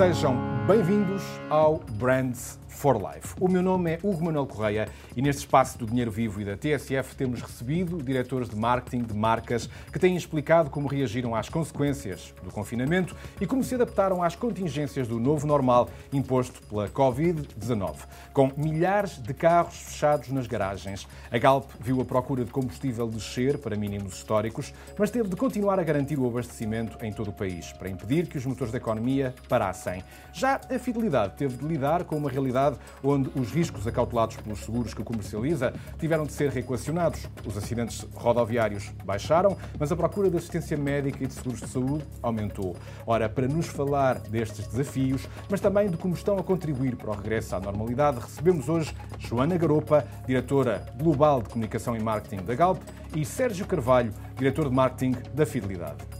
Sejam bem-vindos ao Brands for Life. O meu nome é Hugo Manuel Correia e neste espaço do Dinheiro Vivo e da TSF temos recebido diretores de marketing de marcas que têm explicado como reagiram às consequências do confinamento e como se adaptaram às contingências do novo normal imposto pela Covid-19. Com milhares de carros fechados nas garagens, a Galp viu a procura de combustível descer para mínimos históricos, mas teve de continuar a garantir o abastecimento em todo o país para impedir que os motores da economia parassem. Já a Fidelidade teve de lidar com uma realidade onde os riscos acautelados pelos seguros que comercializa tiveram de ser reequacionados. Os acidentes rodoviários baixaram, mas a procura de assistência médica e de seguros de saúde aumentou. Ora, para nos falar destes desafios, mas também de como estão a contribuir para o regresso à normalidade, recebemos hoje Joana Garopa, diretora global de comunicação e marketing da Galp, e Sérgio Carvalho, diretor de marketing da Fidelidade.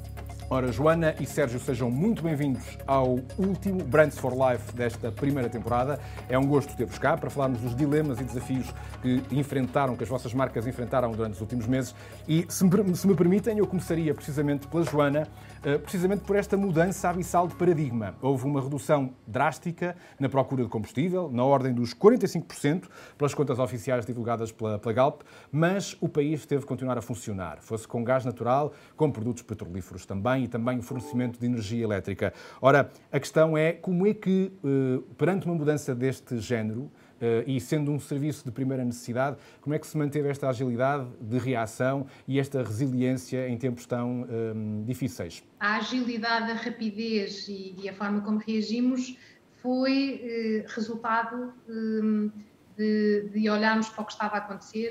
Ora, Joana e Sérgio, sejam muito bem-vindos ao último Brands for Life desta primeira temporada. É um gosto ter-vos cá para falarmos dos dilemas e desafios que enfrentaram, que as vossas marcas enfrentaram durante os últimos meses. E, se me, permitem, eu começaria precisamente pela Joana, eh, precisamente por esta mudança abissal de paradigma. Houve uma redução drástica na procura de combustível, na ordem dos 45%, pelas contas oficiais divulgadas pela, pela Galp, mas o país teve de continuar a funcionar, fosse com gás natural, com produtos petrolíferos também e também o fornecimento de energia elétrica. Ora, a questão é como é que, eh, perante uma mudança deste género, eh, e sendo um serviço de primeira necessidade, como é que se manteve esta agilidade de reação e esta resiliência em tempos tão um, eh, difíceis? A agilidade, a rapidez e, e, a forma como reagimos foi eh, resultado eh, de, de, olharmos para o que estava a acontecer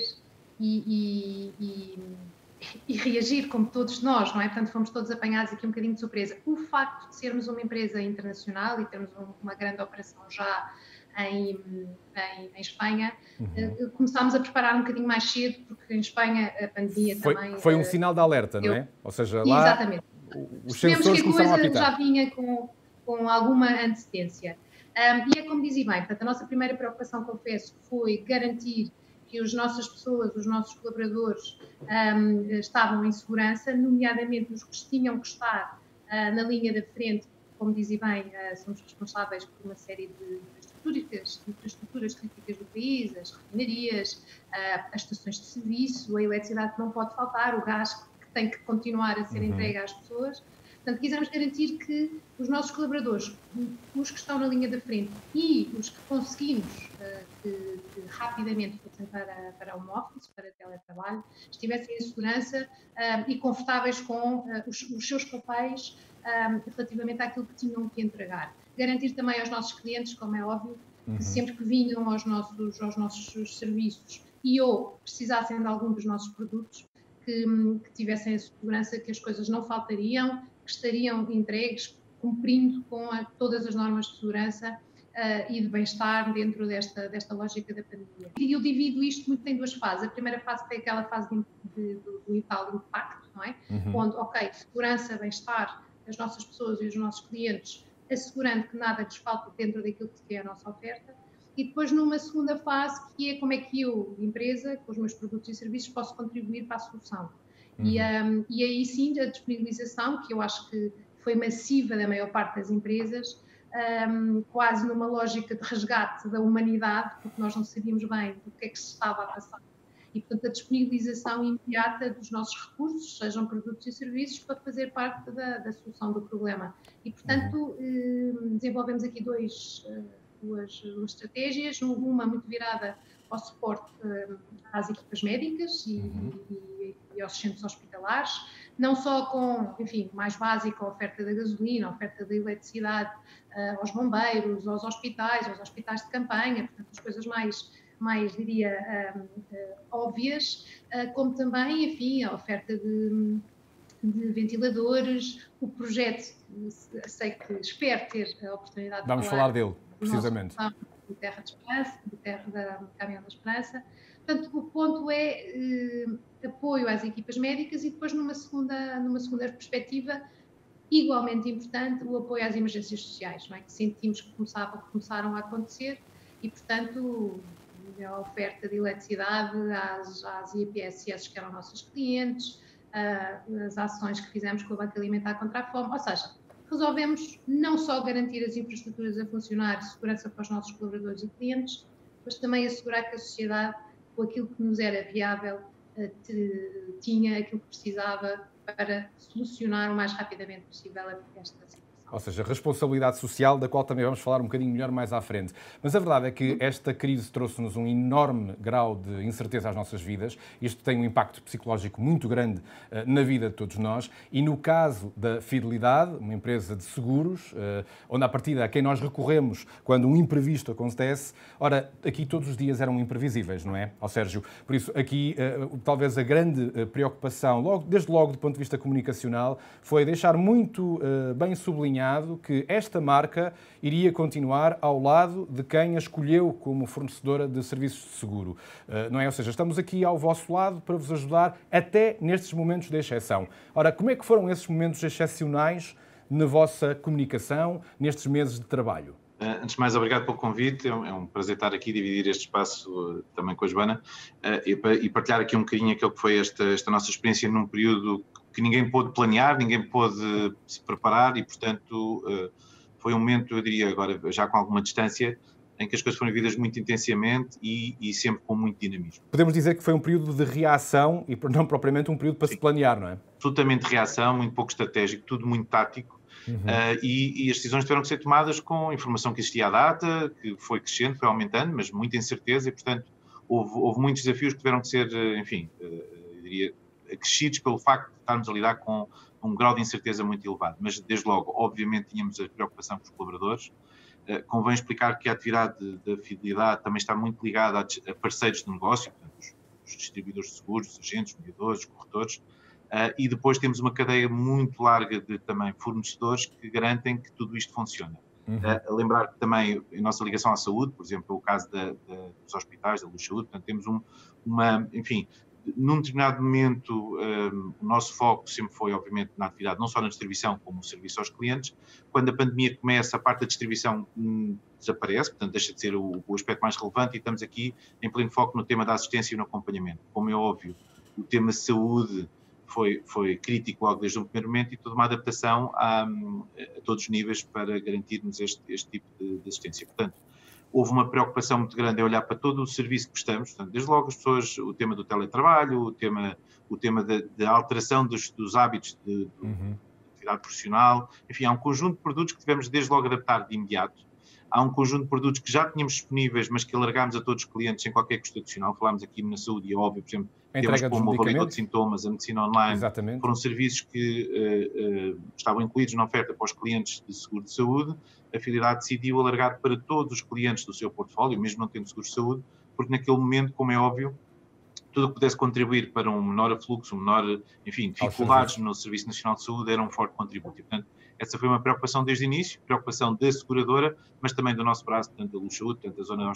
e, e e reagir como todos nós, não é? Portanto, fomos todos apanhados aqui um bocadinho de surpresa. O facto de sermos uma empresa internacional e termos uma grande operação já em, em, em Espanha, uhum. uh, começámos a preparar um bocadinho mais cedo, porque em Espanha a pandemia foi, também... Foi um uh, sinal de alerta, não é? Ou seja, lá exatamente. os sensores que a coisa já vinha com, com alguma antecedência. Um, e é como dizia bem, portanto, a nossa primeira preocupação, confesso, foi garantir que as nossas pessoas, os nossos colaboradores um, estavam em segurança, nomeadamente os que tinham que estar uh, na linha da frente, como dizia bem, uh, somos responsáveis por uma série de infraestruturas, infraestruturas críticas do país, as refinarias, uh, as estações de serviço, a eletricidade que não pode faltar, o gás que tem que continuar a ser uhum. entregue às pessoas. Portanto, quisemos garantir que os nossos colaboradores, os que estão na linha da frente e os que conseguimos uh, que, que, rapidamente para, para o office, para teletrabalho, estivessem em segurança uh, e confortáveis com uh, os, os, seus papéis relativamente àquilo que tinham que entregar. Garantir também aos nossos clientes, como é óbvio, uhum. que sempre que vinham aos nossos, aos nossos serviços e ou precisassem de algum dos nossos produtos, que, que, tivessem a segurança que as coisas não faltariam que estariam entregues cumprindo com a, todas as normas de segurança uh, e de bem-estar dentro desta, desta lógica da pandemia. E eu divido isto muito em duas fases. A primeira fase é aquela fase de, de, do, do tal impacto, não é? Uhum. Onde, ok, segurança, bem-estar das nossas pessoas e dos nossos clientes, assegurando que nada lhes falta dentro daquilo que é a nossa oferta. E depois numa segunda fase, que é como é que eu, empresa, com os meus produtos e serviços, posso contribuir para a solução. Uhum. E, um, e aí sim a disponibilização, que eu acho que foi massiva da maior parte das empresas, um, quase numa lógica de resgate da humanidade, porque nós não sabíamos bem o que é que se estava a passar. E, portanto, a disponibilização imediata dos nossos recursos, sejam produtos e serviços, para fazer parte da, da solução do problema. E, portanto, um, desenvolvemos aqui dois, uh, duas, duas estratégias, uma muito virada ao suporte às equipas médicas e, uhum. e, e, aos centros hospitalares, não só com, enfim, mais básico, a oferta da gasolina, a oferta da eletricidade uh, aos bombeiros, aos hospitais, aos hospitais de campanha, portanto, as coisas mais, mais diria, um, uh, óbvias, uh, como também, enfim, a oferta de, de ventiladores, o projeto, sei que espero ter a oportunidade Vamos de falar, falar dele, precisamente. Nosso, de Terra de Esperança, de Terra da Caminhão da Esperança. Portanto, o ponto é eh, apoio às equipas médicas e depois, numa segunda, numa segunda perspectiva, igualmente importante, o apoio às emergências sociais, é? que sentimos que começavam, começaram a acontecer e, portanto, a oferta de eletricidade às, às IPSS que eram nossos clientes, uh, as ações que fizemos com o Banco Alimentar contra a Fome, ou seja, resolvemos não só garantir as infraestruturas a funcionar, segurança para os nossos colaboradores e clientes, mas também assegurar que a sociedade, com aquilo que nos era viável, eh, tinha aquilo que precisava para solucionar o mais rapidamente possível esta situação. Ou seja, responsabilidade social, da qual também vamos falar um bocadinho melhor mais à frente. Mas a verdade é que esta crise trouxe-nos um enorme grau de incerteza às nossas vidas. Isto tem um impacto psicológico muito grande uh, na vida de todos nós. E no caso da Fidelidade, uma empresa de seguros, uh, onde a partida a quem nós recorremos quando um imprevisto acontece, ora, aqui todos os dias eram imprevisíveis, não é? Ó Sérgio, por isso aqui uh, talvez a grande preocupação, logo, desde logo do ponto de vista comunicacional, foi deixar muito bem sublinhado que esta marca iria continuar ao lado de quem a escolheu como fornecedora de serviços de seguro. Eh, não é? Ou seja, estamos aqui ao vosso lado para vos ajudar até nestes momentos de exceção. Ora, como é que foram esses momentos excepcionais na vossa comunicação nestes meses de trabalho? Uh, antes de mais, obrigado pelo convite. É um, é prazer estar aqui, dividir este espaço uh, também com a Joana e, partilhar aqui um bocadinho aquilo que foi esta, esta nossa experiência num período que ninguém pôde planear, ninguém pôde se preparar e, portanto, eh, foi um momento, eu diria agora, já com alguma distância, em que as coisas foram vividas muito intensamente e, e, sempre com muito dinamismo. Podemos dizer que foi um período de reação e não propriamente um período para Sim. se planear, não é? Absolutamente reação, muito pouco estratégico, tudo muito tático. Uhum. Uh, e, e, as decisões tiveram que ser tomadas com a informação que existia à data, que foi crescendo, foi aumentando, mas muita incerteza e, portanto, houve, houve muitos desafios que tiveram que ser, eh, enfim, uh, eu diria, acrescidos pelo facto de estarmos a lidar com um grau de incerteza muito elevado. Mas, desde logo, obviamente, tínhamos a preocupação com os colaboradores. Uh, convém explicar que a atividade da fidelidade também está muito ligada a, a parceiros de negócio, portanto, os, os, distribuidores de seguros, os agentes, os mediadores, os corretores, uh, e depois temos uma cadeia muito larga de também fornecedores que garantem que tudo isto funciona. Uhum. Uh, lembrar que também a nossa ligação à saúde, por exemplo, o caso da, da, dos hospitais, da Luz Saúde, portanto, temos um, uma, enfim, num determinado momento, um, o nosso foco sempre foi, obviamente, na atividade, não só na distribuição, como no serviço aos clientes. Quando a pandemia começa, a parte da distribuição hum, desaparece, portanto, deixa de ser o, o, aspecto mais relevante e estamos aqui em pleno foco no tema da assistência e no acompanhamento. Como é óbvio, o tema saúde foi, foi crítico logo desde o primeiro momento e toda uma adaptação a, a todos os níveis para garantirmos este, este tipo de, de assistência. Portanto, houve uma preocupação muito grande em olhar para todo o serviço que prestamos, portanto, desde logo as pessoas, o tema do teletrabalho, o tema, o tema da, alteração dos, dos hábitos de, de uhum. atividade profissional, enfim, há um conjunto de produtos que tivemos desde logo adaptar de imediato. Há um conjunto de produtos que já tínhamos disponíveis, mas que alargámos a todos os clientes sem qualquer custo adicional. Falámos aqui na saúde e é óbvio, por exemplo, temos como o avaliador de sintomas, a medicina online, Exatamente. foram serviços que uh, uh, estavam incluídos na oferta para os clientes de seguro de saúde. A Fidelidade decidiu alargar para todos os clientes do seu portfólio, mesmo não tendo seguro de saúde, porque naquele momento, como é óbvio, tudo o que pudesse contribuir para um menor afluxo, um menor, enfim, dificuldades no Serviço Nacional de Saúde era um forte contributo. E, portanto, essa foi uma preocupação desde o início, preocupação da seguradora, mas também do nosso braço, tanto da Luz Saúde, tanto da zona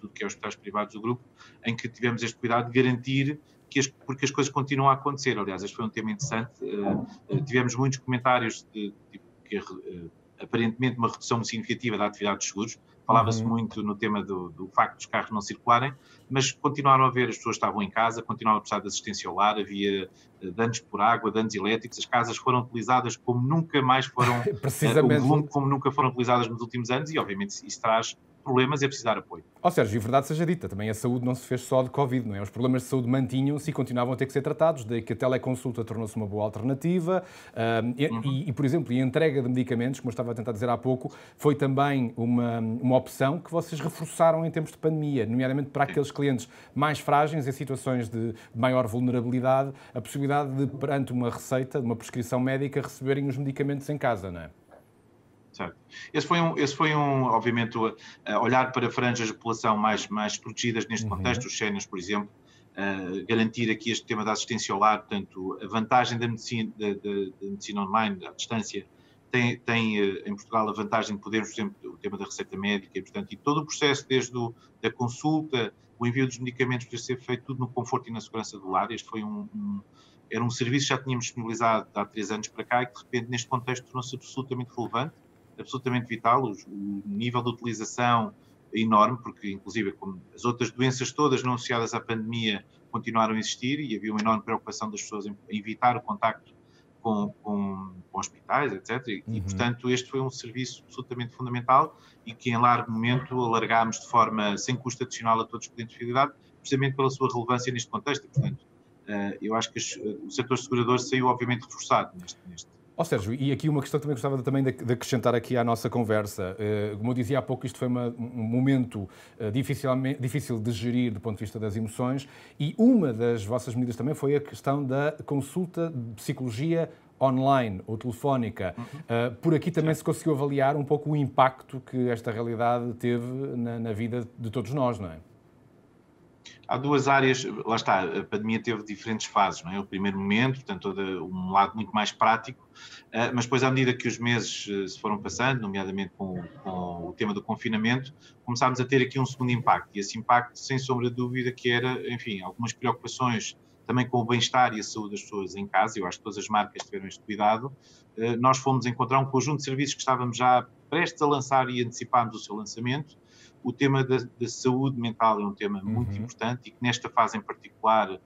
tudo que é hospitais privados do grupo, em que tivemos este cuidado de garantir que as, porque as coisas continuam a acontecer. Aliás, este foi um tema interessante. Uh, tivemos muitos comentários de, de que uh, aparentemente uma redução significativa da atividade dos seguros. Falava-se uhum. muito no tema do, do, facto dos carros não circularem, mas continuaram a ver, as pessoas estavam em casa, continuavam a precisar de assistência ao lar, havia danos por água, danos elétricos, as casas foram utilizadas como nunca mais foram, Precisamente. Uh, como nunca foram utilizadas nos últimos anos e obviamente isso traz problemas e é preciso dar apoio. Ó oh, Sérgio, e verdade seja dita, também a saúde não se fez só de Covid, não é? Os problemas de saúde mantinham-se e continuavam a ter que ser tratados, daí que a teleconsulta tornou-se uma boa alternativa uh, e, uhum. e, por exemplo, a entrega de medicamentos, como eu estava a tentar dizer há pouco, foi também uma, uma opção que vocês reforçaram em tempos de pandemia, nomeadamente para aqueles clientes mais frágeis, em situações de maior vulnerabilidade, a possibilidade de, perante uma receita, uma prescrição médica, receberem os medicamentos em casa, não é? Certo. Esse foi um, esse foi um obviamente, olhar para franjas de população mais, mais protegidas neste uhum. contexto, os sénios, por exemplo, uh, garantir aqui este tema da assistência ao lar, portanto, a vantagem da medicina, da, da, da medicina online, à distância, tem, tem uh, em Portugal a vantagem de podermos, por exemplo, o tema da receita médica, e, portanto, e todo o processo, desde o, da consulta, o envio dos medicamentos, poder ser feito tudo no conforto e na segurança do lar. Este foi um, um era um serviço que já tínhamos disponibilizado há três anos para cá e que, de repente, neste contexto, tornou-se absolutamente relevante absolutamente vital, o, o nível de utilização é enorme, porque inclusive como as outras doenças todas não associadas à pandemia continuaram a existir e havia uma enorme preocupação das pessoas em evitar o contacto com, com, com hospitais, etc. E, uhum. portanto, este foi um serviço absolutamente fundamental e que, em largo momento, alargámos de forma sem custo adicional a todos os clientes de fidelidade, precisamente pela sua relevância neste contexto. E, portanto, uh, eu acho que o setor segurador saiu, obviamente, reforçado neste, neste Ó oh, Sérgio, e aqui uma questão também gostava também de, acrescentar aqui à nossa conversa. Uh, como eu dizia há pouco, isto foi uma, um momento uh, difícil de gerir do ponto de vista das emoções e uma das vossas medidas também foi a questão da consulta de psicologia online ou telefónica. Uhum. Uh, por aqui também Sim. se conseguiu avaliar um pouco o impacto que esta realidade teve na, na vida de todos nós, não é? Há duas áreas, lá está, a pandemia teve diferentes fases, não é? O primeiro momento, portanto, todo um lado muito mais prático, eh, mas depois, à medida que os meses eh, se foram passando, nomeadamente com, com, o tema do confinamento, começámos a ter aqui um segundo impacto, e esse impacto, sem sombra de dúvida, que era, enfim, algumas preocupações também com o bem-estar e a saúde das pessoas em casa, eu acho que todas as marcas tiveram este cuidado, eh, nós fomos encontrar um conjunto de serviços que estávamos já prestes a lançar e antecipámos o seu lançamento, o tema da, da, saúde mental é um tema muito uhum. importante e que nesta fase em particular, uh,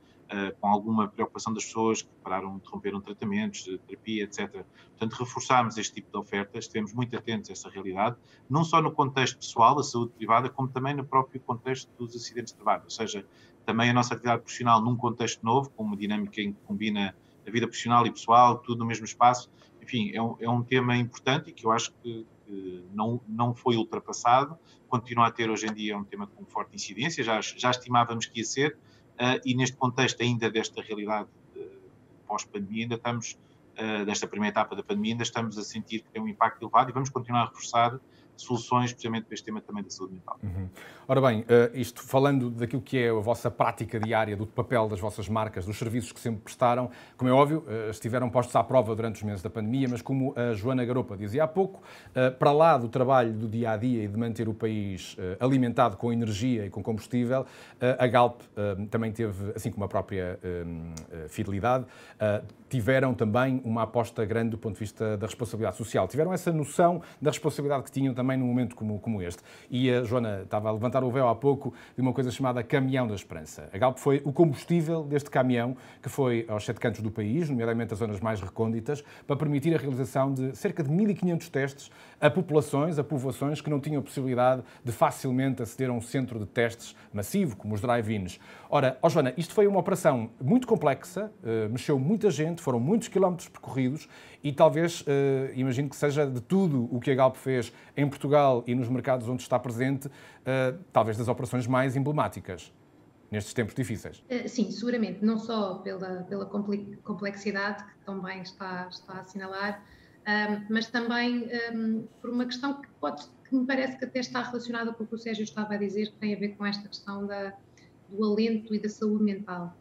com alguma preocupação das pessoas que pararam, interromperam tratamentos, terapia, etc. Portanto, reforçámos este tipo de ofertas, estivemos muito atentos a essa realidade, não só no contexto pessoal, da saúde privada, como também no próprio contexto dos acidentes de trabalho, ou seja, também a nossa atividade profissional num contexto novo, com uma dinâmica em que combina a vida profissional e pessoal, tudo no mesmo espaço, enfim, é um, é um tema importante e que eu acho que, não, não foi ultrapassado, continua a ter hoje em dia um tema com forte incidência, já, já estimávamos que ia ser, uh, e neste contexto ainda desta realidade uh, pós-pandemia, ainda estamos, uh, desta primeira etapa da pandemia, ainda estamos a sentir que tem um impacto elevado e vamos continuar a reforçar soluções, precisamente para este tema também da saúde mental. Uhum. Ora bem, isto falando daquilo que é a vossa prática diária, do papel das vossas marcas, dos serviços que sempre prestaram, como é óbvio, estiveram postos à prova durante os meses da pandemia, mas como a Joana Garopa dizia há pouco, para lá do trabalho do dia a dia e de manter o país alimentado com energia e com combustível, a Galp também teve, assim como a própria Fidelidade, tiveram também uma aposta grande do ponto de vista da responsabilidade social. Tiveram essa noção da responsabilidade que tinham também num momento como, como este. E a Joana estava a levantar o véu há pouco de uma coisa chamada Caminhão da Esperança. A Galp foi o combustível deste caminhão que foi aos sete cantos do país, nomeadamente as zonas mais recônditas, para permitir a realização de cerca de 1.500 testes a populações, a povoações que não tinham possibilidade de facilmente aceder a um centro de testes massivo, como os drive-ins. Ora, oh Joana, isto foi uma operação muito complexa, uh, mexeu muita gente, foram muitos quilómetros percorridos e talvez, uh, imagino que seja de tudo o que a Galp fez em Portugal e nos mercados onde está presente, uh, talvez das operações mais emblemáticas nestes tempos difíceis. Sim, seguramente, não só pela, pela complexidade que também está, está a assinalar, mas também um, por uma questão que, pode, que me parece que até está relacionada com o que o Sérgio estava a dizer, que tem a ver com esta questão da, do alento e da saúde mental.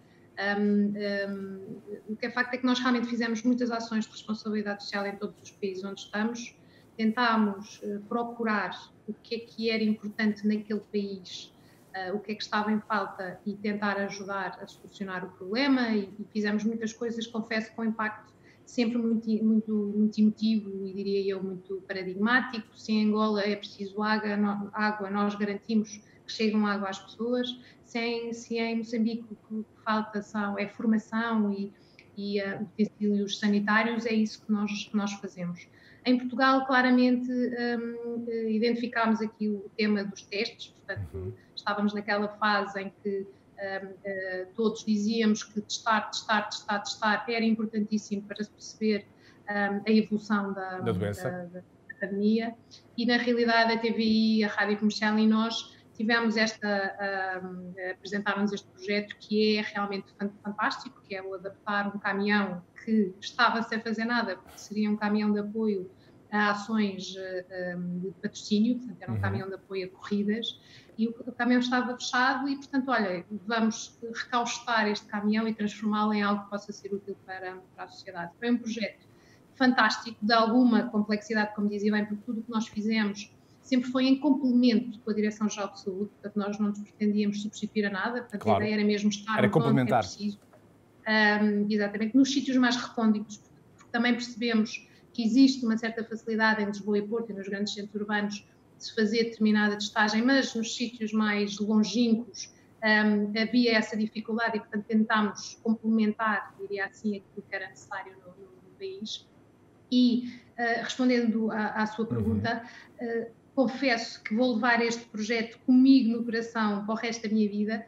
Um, o que é facto é que nós realmente fizemos muitas ações de responsabilidade social em todos os países onde estamos, tentámos uh, procurar o que é que era importante naquele país, uh, o que é que estava em falta e tentar ajudar a solucionar o problema e, e fizemos muitas coisas, confesso, com impacto sempre muito, muito, muito emotivo e diria eu muito paradigmático. Se em Angola é preciso água, no, água nós garantimos que chegam água às pessoas. Se em, se em Moçambique o que falta são, é formação e, e uh, utensílios sanitários, é isso que nós, que nós fazemos. Em Portugal, claramente, um, identificámos aqui o tema dos testes, portanto, uhum. estávamos naquela fase em que todos dizíamos que testar, testar, testar, testar era importantíssimo para se perceber a evolução da, da, da, da, pandemia e na realidade a TVI, a Rádio Comercial e nós tivemos esta, um, apresentaram-nos este projeto que é realmente fantástico, que é o adaptar um caminhão que estava sem fazer nada, porque seria um caminhão de apoio a ações um, de patrocínio, portanto era um uhum. caminhão de apoio a corridas, e o caminhão estava fechado e, portanto, olha, vamos recaustar este caminhão e transformá-lo em algo que possa ser útil para, para a sociedade. Foi um projeto fantástico, de alguma complexidade, como dizia bem, porque tudo o que nós fizemos sempre foi em complemento com a Direção-Geral de Saúde, portanto, nós não nos pretendíamos substituir a nada, portanto, claro. a ideia era mesmo estar era complementar. é preciso. Um, exatamente, nos sítios mais recônditos, porque também percebemos que existe uma certa facilidade em Lisboa e Porto e nos grandes centros urbanos se fazer determinada testagem, mas nos sítios mais longínquos um, havia essa dificuldade e, portanto, tentámos complementar, diria assim, aquilo que era necessário no, no país. E, uh, respondendo à, à, sua pergunta, uhum. uh, confesso que vou levar este projeto comigo no coração para o resto da minha vida,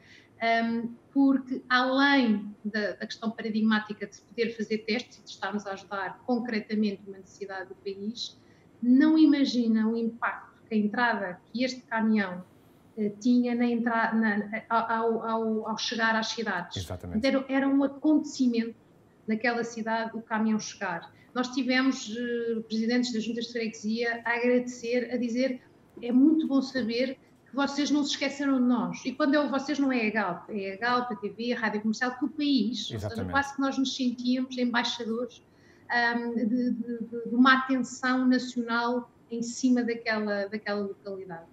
um, porque além da, da, questão paradigmática de se poder fazer testes e de estarmos a ajudar concretamente uma necessidade do país, não imagina o impacto a entrada que este caminhão uh, tinha na entrada, na, ao, ao, ao, chegar às cidades. Exatamente. Era, era, um acontecimento naquela cidade o caminhão chegar. Nós tivemos uh, presidentes das juntas de freguesia a agradecer, a dizer é muito bom saber vocês não se esqueceram de nós. E quando eu vocês não é a Galp, é a Galp, a TV, a Rádio Comercial, que o país. Ou seja, quase que nós nos sentíamos embaixadores um, de, de, de, uma atenção nacional em cima daquela, daquela localidade.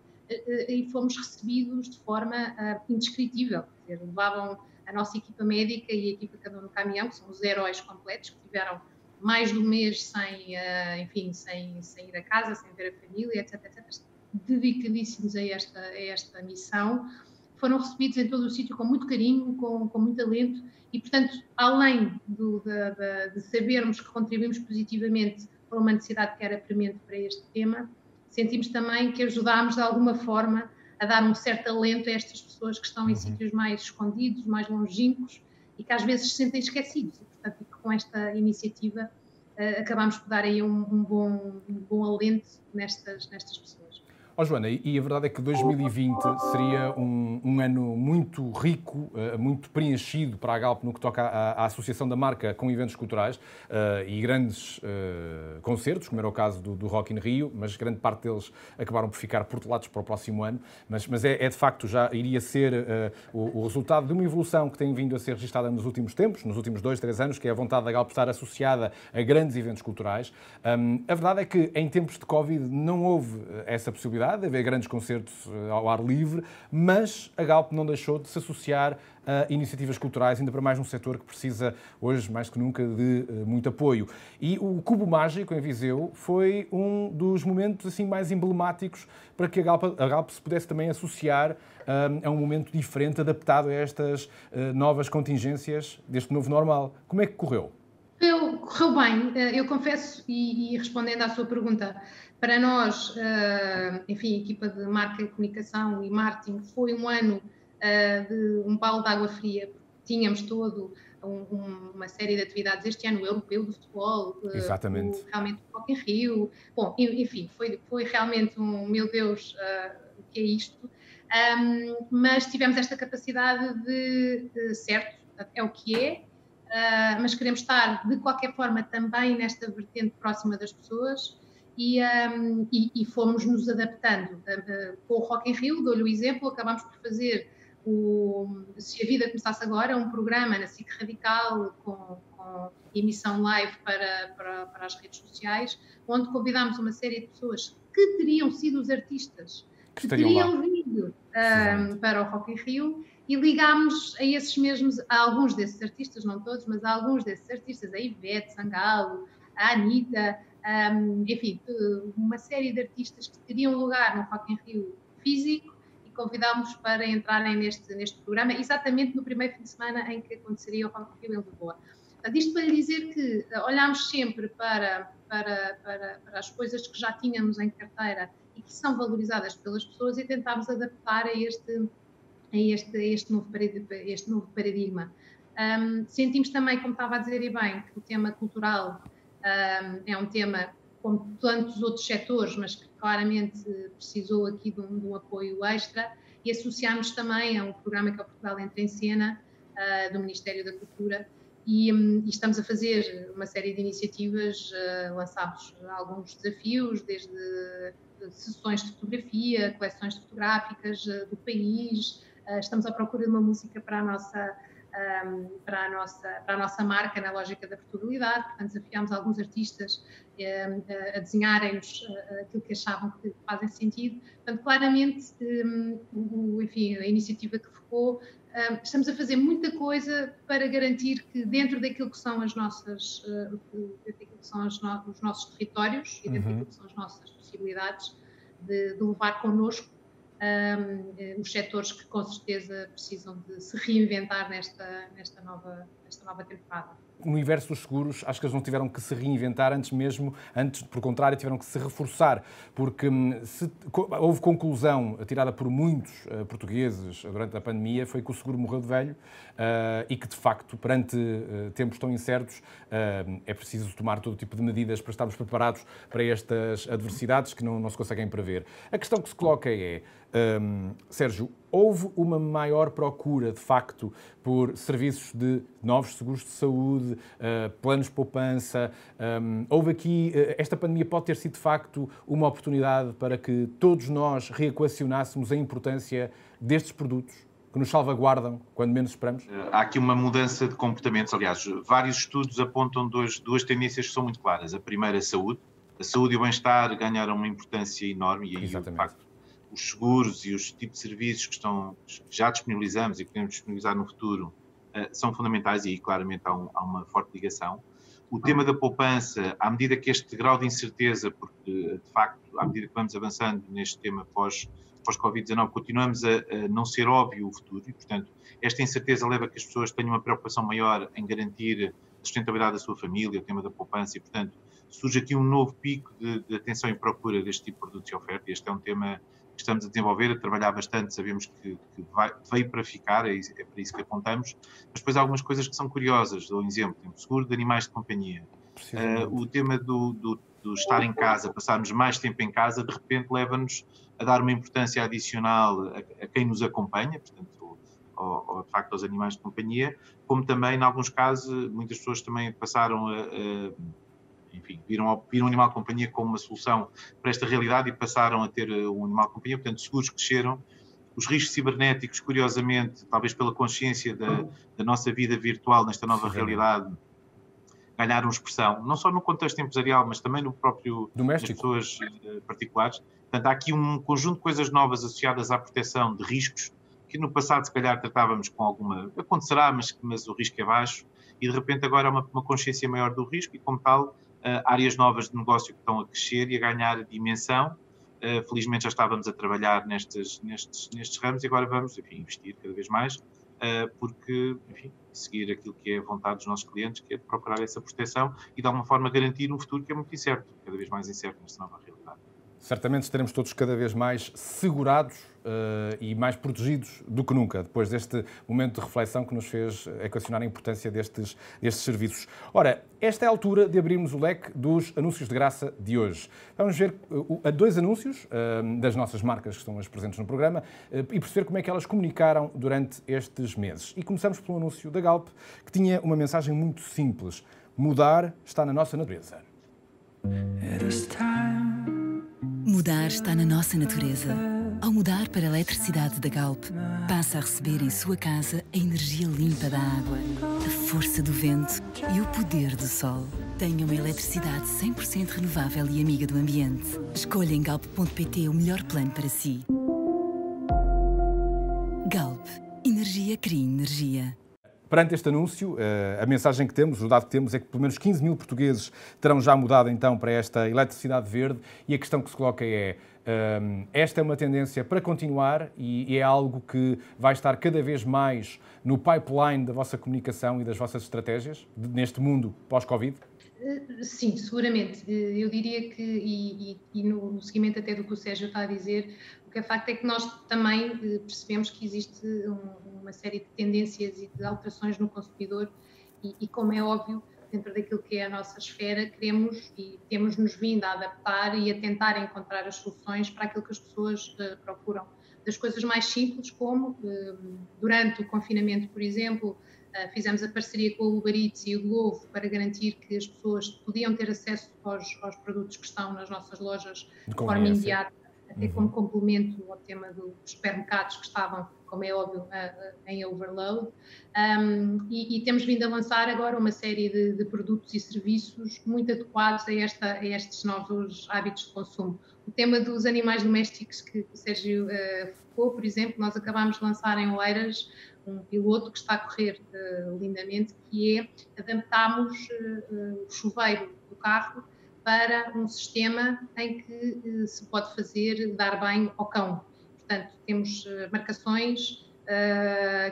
E fomos recebidos de forma uh, indescritível. Dizer, levavam a nossa equipa médica e a equipa que andou no caminhão, que são os heróis completos, que tiveram mais de um mês sem, uh, enfim, sem, sem ir a casa, sem ver a família, etc, etc dedicadíssimos a esta, a esta missão, foram recebidos em todo o sítio com muito carinho, com, com muito talento e, portanto, além do, de, de, de, sabermos que contribuímos positivamente para uma necessidade que era premente para este tema, sentimos também que ajudámos de alguma forma a dar um certo alento a estas pessoas que estão em uhum. sítios mais escondidos, mais longínquos e que às vezes se sentem esquecidos. E, portanto, com esta iniciativa uh, acabamos por dar aí um, um, bom, um bom alento nestas, nestas pessoas. Oh, Joana, e a verdade é que 2020 seria um, um ano muito rico, uh, muito preenchido para a Galp no que toca à, à associação da marca com eventos culturais uh, e grandes uh, concertos, como era o caso do, do, Rock in Rio, mas grande parte deles acabaram por ficar portelados para o próximo ano. Mas, mas é, é de facto, já iria ser o, o, resultado de uma evolução que tem vindo a ser registada nos últimos tempos, nos últimos dois, três anos, que é a vontade da Galp estar associada a grandes eventos culturais. Um, a verdade é que em tempos de Covid não houve essa possibilidade possibilidade de haver grandes concertos eh, ao ar livre, mas a Galp não deixou de se associar a iniciativas culturais, ainda para mais num setor que precisa hoje, mais que nunca, de uh, muito apoio. E o Cubo Mágico em Viseu foi um dos momentos assim mais emblemáticos para que a Galp, a Galp se pudesse também associar eh, a um momento diferente, adaptado a estas novas contingências deste novo normal. Como é que correu? Eu, correu bem, eu confesso, e, e respondendo à sua pergunta, para nós, eh, enfim, a equipa de marca e comunicação e marketing foi um ano eh, de um balde de água fria, tínhamos todo um, uma série de atividades este ano, o europeu do futebol, eh, Exatamente. O, realmente o Rock in Rio, bom, enfim, foi, foi realmente um, meu Deus, o que é isto? Um, mas tivemos esta capacidade de, de, certo, é o que é, uh, mas queremos estar de qualquer forma também nesta vertente próxima das pessoas e, um, e, e, fomos nos adaptando. Uh, com o Rock in Rio, dou-lhe o exemplo, acabámos por fazer o Se a Vida Começasse Agora, um programa na SIC Radical com, com emissão live para, para, para, as redes sociais, onde convidámos uma série de pessoas que teriam sido os artistas que, que teriam lá. vindo um, para o Rock in Rio e ligámos a esses mesmos, a alguns desses artistas, não todos, mas a alguns desses artistas, a Ivete Sangalo, a Anitta, um, enfim, uma série de artistas que teriam lugar no Rock in Rio físico e convidámos para entrarem neste, neste programa, exatamente no primeiro fim de semana em que aconteceria o Rock in Rio em Lisboa. Portanto, isto para lhe dizer que eh, olhámos sempre para, para, para, para as coisas que já tínhamos em carteira e que são valorizadas pelas pessoas e tentámos adaptar a este, a este, a este, novo, este novo paradigma. Sentimos também, como estava a dizer e bem, que o tema cultural é um tema como tantos outros setores, mas que claramente precisou aqui de um, de um apoio extra e associámos também a um programa que é o Portugal Entra em Cena, uh, do Ministério da Cultura, e, um, e, estamos a fazer uma série de iniciativas, uh, lançámos alguns desafios, desde sessões de fotografia, coleções fotográficas uh, do país, estamos à procura de uma música para a nossa um, para, a nossa, para a nossa marca na lógica da portabilidade. Portanto, desafiámos alguns artistas um, a desenharem-nos aquilo que achavam que fazem sentido. Portanto, claramente, um, o, enfim, a iniciativa que focou, estamos a fazer muita coisa para garantir que dentro daquilo que são as nossas, uh, daquilo que são os nossos territórios e dentro uhum. daquilo que são as nossas possibilidades de, de levar connosco um, os setores que com certeza precisam de se reinventar nesta, nesta, nova, nesta nova temporada universo dos seguros, acho que eles não tiveram que se reinventar antes mesmo, antes, por contrário, tiveram que se reforçar, porque hum, se, houve conclusão tirada por muitos uh, portugueses durante a pandemia, foi que o seguro morreu de velho uh, e que, de facto, perante uh, tempos tão incertos, é preciso tomar todo tipo de medidas para estarmos preparados para estas adversidades que não, não se conseguem prever. A questão que se coloca é, um, Sérgio, houve uma maior procura, de facto, por serviços de novos seguros de saúde, uh, planos de poupança. Um, houve aqui, uh, esta pandemia pode ter sido, de facto, uma oportunidade para que todos nós reequacionássemos a importância destes produtos que nos salvaguardam quando menos esperamos? Há aqui uma mudança de comportamentos. Aliás, vários estudos apontam duas, duas tendências que são muito claras. A primeira, a saúde. A saúde e o bem-estar ganharam uma importância enorme e aí, Exatamente. de facto, os seguros e os tipos de serviços que, estão, que já disponibilizamos e que podemos disponibilizar no futuro são fundamentais e claramente há, um, há, uma forte ligação. O tema da poupança, à medida que este grau de incerteza, porque de facto, à medida que vamos avançando neste tema pós, pós-Covid-19, continuamos a, a, não ser óbvio o futuro e, portanto, esta incerteza leva a que as pessoas tenham uma preocupação maior em garantir a sustentabilidade da sua família, o tema da poupança e, portanto, surge aqui um novo pico de, de atenção e procura deste tipo de produtos e oferta. Este é um tema estamos a desenvolver, a trabalhar bastante, sabemos que, que vai, veio para ficar, é, é, para isso que apontamos, mas depois há algumas coisas que são curiosas, dou um exemplo, seguro de animais de companhia. Uh, o tema do, do, do, estar em casa, passarmos mais tempo em casa, de repente leva-nos a dar uma importância adicional a, a quem nos acompanha, portanto, ao, ao, de facto aos animais de companhia, como também, em alguns casos, muitas pessoas também passaram a, a enfim, viram, viram o animal de companhia como uma solução para esta realidade e passaram a ter eh, um animal de companhia, portanto, seguros cresceram. Os riscos cibernéticos, curiosamente, talvez pela consciência da, da nossa vida virtual nesta nova Sim, realidade, ganharam expressão, não só no contexto empresarial, mas também no próprio Doméstico. das pessoas uh, particulares. Portanto, há aqui um conjunto de coisas novas associadas à proteção de riscos que no passado, se calhar, tratávamos com alguma. Acontecerá, mas, mas o risco é baixo, e de repente agora há uma, uma consciência maior do risco, e como tal, áreas novas de negócio que estão a crescer e a ganhar dimensão. Uh, felizmente já estávamos a trabalhar nestes, nestes, nestes ramos e agora vamos enfim, investir cada vez mais, uh, porque enfim, seguir aquilo que é a vontade dos nossos clientes, que é procurar essa proteção e de alguma forma garantir um futuro que é muito incerto, cada vez mais incerto nesta nova realidade. Certamente estaremos todos cada vez mais segurados uh, e mais protegidos do que nunca, depois deste momento de reflexão que nos fez equacionar a importância destes, destes serviços. Ora, esta é a altura de abrirmos o leque dos anúncios de graça de hoje. Vamos ver uh, dois anúncios uh, das nossas marcas que estão hoje presentes no programa e perceber como é que elas comunicaram durante estes meses. E começamos pelo anúncio da Galp, que tinha uma mensagem muito simples. Mudar está na nossa natureza. Mudar está na nossa natureza. Ao mudar para a eletricidade da Galp, passa a receber em sua casa a energia limpa da água, a força do vento e o poder do sol. Tenha uma eletricidade 100% renovável e amiga do ambiente. Escolha em galp.pt o melhor plano para si. Galp. Energia cria energia. Perante este anúncio, eh, a mensagem que temos, o dado que temos, é que pelo menos 15 mil portugueses terão já mudado então para esta eletricidade verde e a questão que se coloca é esta é uma tendência para continuar e é algo que vai estar cada vez mais no pipeline da vossa comunicação e das vossas estratégias neste mundo pós-Covid? Eh, sim, seguramente. Eh, eu diria que, e, e, no, seguimento até do que o Sérgio está a dizer, o que é facto é que nós também eh, percebemos que existe um, uma série de tendências e de alterações no consumidor e, e, como é óbvio, dentro daquilo que é a nossa esfera, queremos e temos nos vindo a adaptar e a tentar encontrar as soluções para aquilo que as pessoas uh, procuram. Das coisas mais simples, como uh, durante o confinamento, por exemplo, Uh, fizemos a parceria com o Uber Eats e o Glovo para garantir que as pessoas podiam ter acesso aos, aos produtos que estão nas nossas lojas de forma imediata, até uhum. como complemento ao tema dos supermercados que estavam, como é óbvio, uh, uh, em overload. Um, e, e, temos vindo a lançar agora uma série de, de, produtos e serviços muito adequados a, esta, a estes novos hábitos de consumo. O tema dos animais domésticos que o Sérgio focou, por exemplo, nós acabámos de lançar em Oeiras um piloto que está a correr uh, lindamente, que é adaptarmos uh, o chuveiro do carro para um sistema em que uh, se pode fazer dar banho ao cão. portanto, temos marcações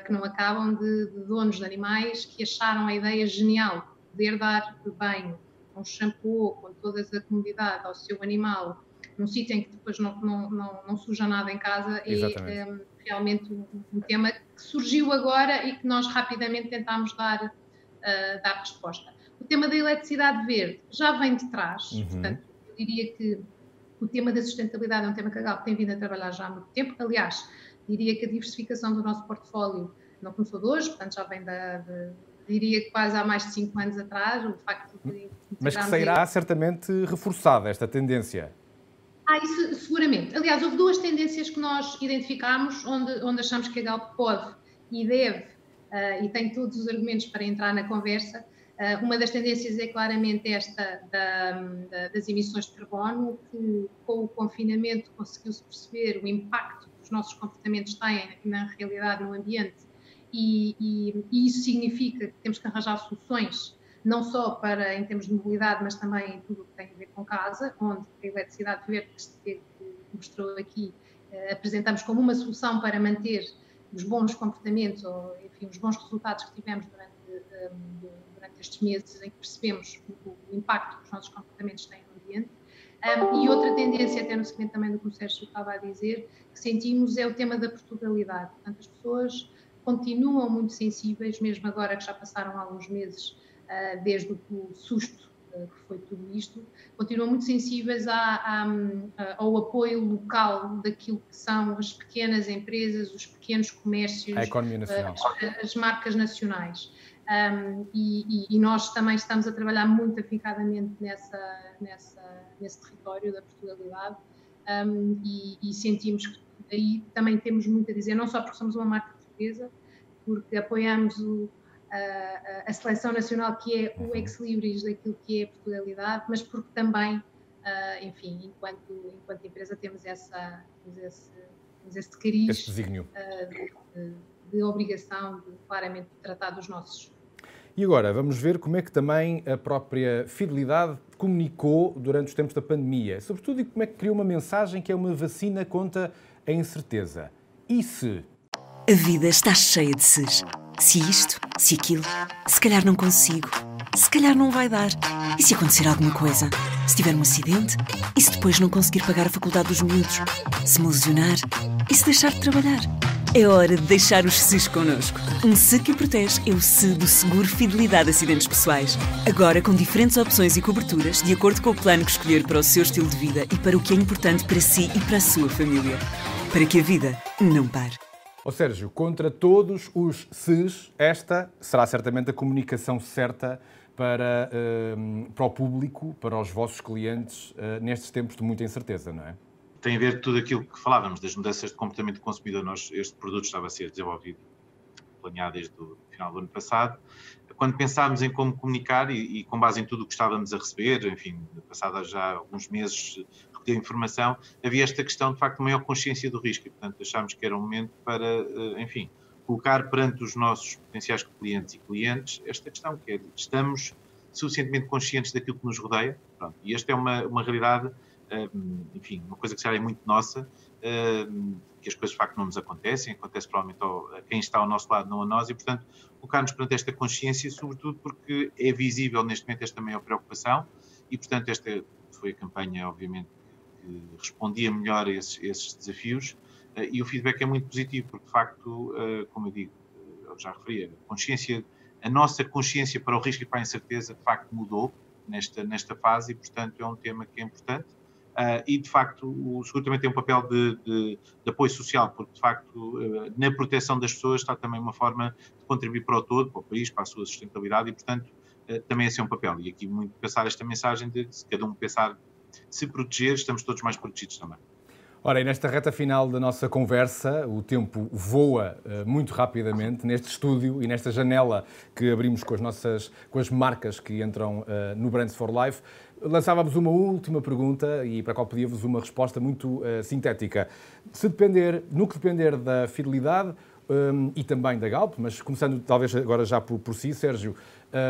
que não acabam de, de, donos de animais que acharam a ideia genial de poder dar banho com shampoo, com toda a comodidade ao seu animal, num sítio em que depois não, não, não, não suja nada em casa Exatamente. é um, realmente um, um, tema que surgiu agora e que nós rapidamente tentámos dar, uh, dar resposta. O tema da eletricidade verde já vem de trás, uhum. portanto, eu diria que o tema da sustentabilidade é um tema que a Galp tem vindo a trabalhar já há muito tempo. Aliás, diria que a diversificação do nosso portfólio não começou de hoje, portanto já vem da, de, diria que quase há mais de cinco anos atrás, o facto de... Mas que sairá certamente reforçada esta tendência. Ah, isso seguramente. Aliás, houve duas tendências que nós identificámos onde, onde achamos que a Galp pode e deve, uh, e tem todos os argumentos para entrar na conversa. Uh, uma das tendências é claramente esta da, da, das emissões de carbono, que com o confinamento conseguiu-se perceber o impacto que os nossos comportamentos têm na realidade no ambiente, e, e, e isso significa que temos que arranjar soluções não só para em termos de mobilidade, mas também tudo o que tem a ver com casa, onde a eletricidade verde que mostrou aqui, eh, apresentamos como uma solução para manter os bons comportamentos ou, enfim, os bons resultados que tivemos durante, um, durante estes meses em que percebemos o, o, impacto que os nossos comportamentos têm no ambiente. Um, e outra tendência, até no seguimento também do que o Sérgio estava a dizer, que sentimos é o tema da Portugalidade. Portanto, as pessoas continuam muito sensíveis, mesmo agora que já passaram alguns meses ah, desde o susto ah, que foi tudo isto, continuam muito sensíveis à, à, ao apoio local daquilo que são as pequenas empresas, os pequenos comércios, nacional. As, as marcas nacionais. Um, e, e, nós também estamos a trabalhar muito afincadamente nessa, nessa, nesse território da Portugalidade um, e, e, sentimos que aí também temos muito a dizer, não só porque somos uma marca portuguesa, porque apoiamos o, a, a seleção nacional que é o ex-libris daquilo que é a Portugalidade, mas porque também, uh, enfim, enquanto, enquanto empresa temos, essa, temos esse, temos esse cariz esse uh, de, de, obrigação de claramente tratar dos nossos. E agora, vamos ver como é que também a própria Fidelidade comunicou durante os tempos da pandemia, sobretudo e como é que criou uma mensagem que é uma vacina contra a incerteza. E se? A vida está cheia de ses. Se isto, se aquilo, se calhar não consigo, se calhar não vai dar. E se acontecer alguma coisa? Se tiver um acidente? E se depois não conseguir pagar a faculdade dos miúdos? Se me lesionar? E se deixar de trabalhar? É hora de deixar os SES connosco. Um SE que protege é o SE do Seguro Fidelidade Acidentes Pessoais. Agora com diferentes opções e coberturas, de acordo com o plano que escolher para o seu estilo de vida e para o que é importante para si e para a sua família. Para que a vida não pare. Ó Sérgio, contra todos os SES, esta será certamente a comunicação certa para, uh, para o público, para os vossos clientes, uh, nestes tempos de muita incerteza, não é? Tem a ver tudo aquilo que falávamos, das mudanças de comportamento do consumidor. Nós, este produto estava a ser desenvolvido, planeado desde o final do ano passado. Quando pensámos em como comunicar e, e com base em tudo o que estávamos a receber, enfim, passados já alguns meses de informação, havia esta questão, de facto, maior consciência do risco e, portanto, achámos que era um momento para, eh, enfim, colocar perante os nossos potenciais clientes e clientes esta questão, que é, estamos suficientemente conscientes daquilo que nos rodeia, pronto, e esta é uma, uma realidade, enfim, uma coisa que já é muito nossa, que as coisas de facto não nos acontecem, acontece provavelmente a quem está ao nosso lado, não a nós, e portanto colocar-nos perante esta consciência, sobretudo porque é visível neste momento esta maior preocupação e portanto esta foi a campanha, obviamente, que respondia melhor a esses, esses desafios uh, e o feedback é muito positivo, porque de facto, uh, como eu digo, eh, eu já referi, a consciência, a nossa consciência para o risco e para a incerteza de facto mudou nesta, nesta fase e, portanto, é um tema que é importante. Uh, e de facto o seguro também tem um papel de, de, de apoio social, porque de facto uh, na proteção das pessoas está também uma forma de contribuir para o todo, para o país, para a sua sustentabilidade e portanto uh, também esse é um papel. E aqui muito passar esta mensagem de se cada um pensar se proteger, estamos todos mais protegidos também. Ora, e nesta reta final da nossa conversa, o tempo voa uh, muito rapidamente neste estúdio e nesta janela que abrimos com as nossas com as marcas que entram uh, no Brands for Life. Lançávamos uma última pergunta e para a qual pedíamos uma resposta muito uh, sintética. Se depender, no que depender da fidelidade um, e também da Galp, mas começando talvez agora já por, por si, Sérgio,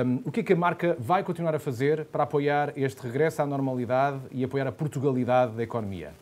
um, o que é que a marca vai continuar a fazer para apoiar este regresso à normalidade e apoiar a Portugalidade da economia?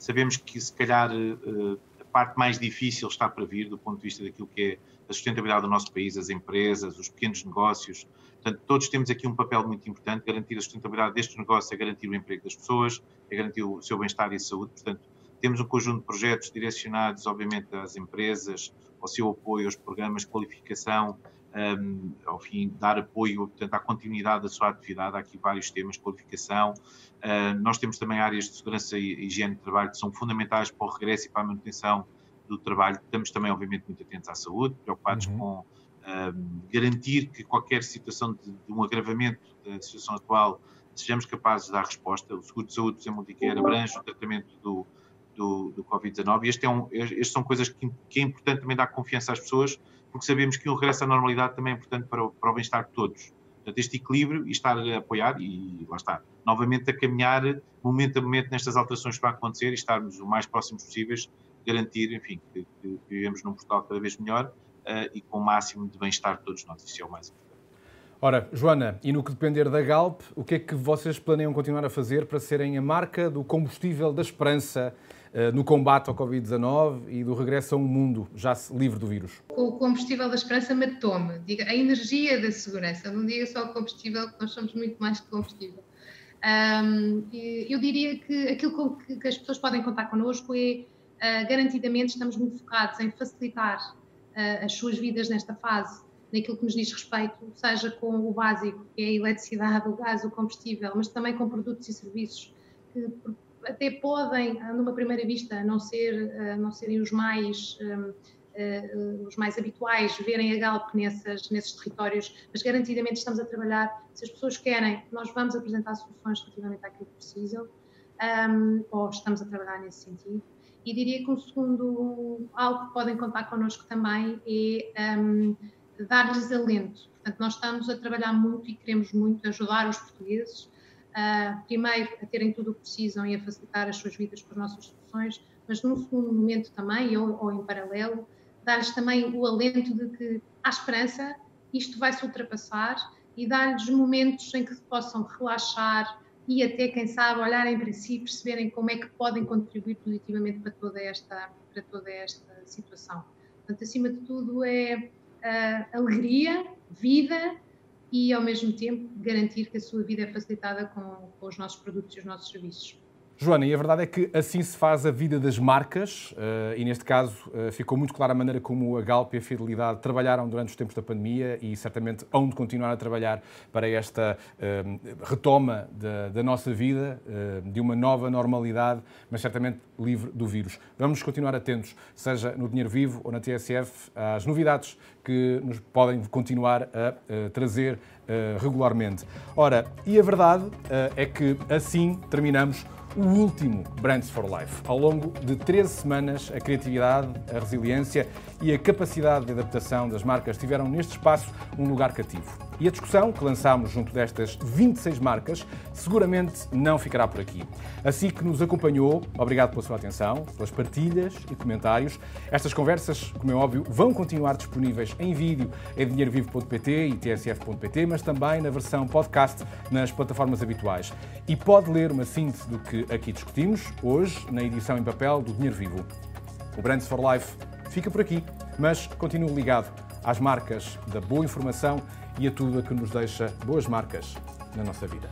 Sabemos que, se calhar, uh, a parte mais difícil está para vir do ponto de vista daquilo que é a sustentabilidade do nosso país, as empresas, os pequenos negócios. Portanto, todos temos aqui um papel muito importante. Garantir a sustentabilidade destes negócios é garantir o emprego das pessoas, é garantir o seu bem-estar e a saúde. Portanto, temos um conjunto de projetos direcionados, obviamente, às empresas, ao seu apoio aos programas de qualificação, um, ao fim, dar apoio portanto, à continuidade da sua atividade. Há aqui vários temas, qualificação. Uh, nós temos também áreas de segurança e higiene de trabalho que são fundamentais para o regresso e para a manutenção do trabalho. Estamos também, obviamente, muito atentos à saúde, preocupados uhum. com um, garantir que qualquer situação de, de, um agravamento da situação atual sejamos capazes de dar resposta. O seguro de saúde, por exemplo, multicare abrange o tratamento do, do, do Covid-19 e este é um, estas são coisas que, que, é importante também dar confiança às pessoas, porque sabemos que o regresso à normalidade também é importante para o, para o bem-estar de todos. Portanto, este equilíbrio e estar a apoiar, e lá está, novamente a caminhar momento a momento nestas alterações que vão acontecer e estarmos o mais próximos possíveis, garantir, enfim, que, que vivemos num Portugal cada vez melhor e com o máximo de bem-estar de todos nós. Isso é o mais importante. Ora, Joana, e no que depender da Galp, o que é que vocês planeiam continuar a fazer para serem a marca do combustível da esperança uh, no combate ao Covid-19 e do regresso a um mundo já livre do vírus? O combustível da esperança matou-me. Diga, a energia da segurança. Não diga só o combustível, que nós somos muito mais que combustível. Um, eu diria que aquilo que, que, as pessoas podem contar connosco é, uh, garantidamente, estamos muito focados em facilitar as suas vidas nesta fase, naquilo que nos diz respeito, seja com o básico, que é a eletricidade, o gás, o combustível, mas também com produtos e serviços que até podem, numa primeira vista, não, ser, não serem os mais, os mais habituais, verem a Galp nessas, nesses territórios, mas garantidamente estamos a trabalhar, se as pessoas querem, nós vamos apresentar soluções relativamente àquilo que precisam, ou estamos a trabalhar nesse sentido. E diria que um segundo, algo que podem contar connosco também é um, dar-lhes alento. Portanto, nós estamos a trabalhar muito e queremos muito ajudar os portugueses, uh, primeiro a terem tudo o que precisam e a facilitar as suas vidas com as nossas soluções, mas num segundo momento também, ou, ou em paralelo, dar-lhes também o alento de que há esperança, isto vai se ultrapassar e dar-lhes momentos em que possam relaxar, e até, quem sabe, olharem para si, perceberem como é que podem contribuir positivamente para toda esta, para toda esta situação. Portanto, acima de tudo, é uh, alegria, vida e, ao mesmo tempo, garantir que a sua vida é facilitada com, com os nossos produtos e os nossos serviços. Joana, e a verdade é que assim se faz a vida das marcas, eh, e neste caso eh, ficou muito clara a maneira como a Galp e a Fidelidade trabalharam durante os tempos da pandemia e certamente hão de continuar a trabalhar para esta eh, retoma da, da nossa vida, de uma nova normalidade, mas certamente livre do vírus. Vamos continuar atentos, seja no Dinheiro Vivo ou na TSF, às novidades que nos podem continuar a trazer regularmente. Ora, e a verdade é que assim terminamos o último Brands for Life. Ao longo de 13 semanas, a criatividade, a resiliência e a capacidade de adaptação das marcas tiveram neste espaço um lugar cativo. E a discussão que lançámos junto destas 26 marcas seguramente não ficará por aqui. Assim que nos acompanhou, obrigado pela sua atenção, pelas partilhas e comentários. Estas conversas, como é óbvio, vão continuar disponíveis em vídeo em dinheirovivo.pt e tsf.pt, mas também na versão podcast nas plataformas habituais. E pode ler uma síntese do que aqui discutimos hoje na edição em papel do Dinheiro Vivo. O Brands for Life fica por aqui, mas continue ligado às marcas da boa informação e a tudo a que nos deixa boas marcas na nossa vida.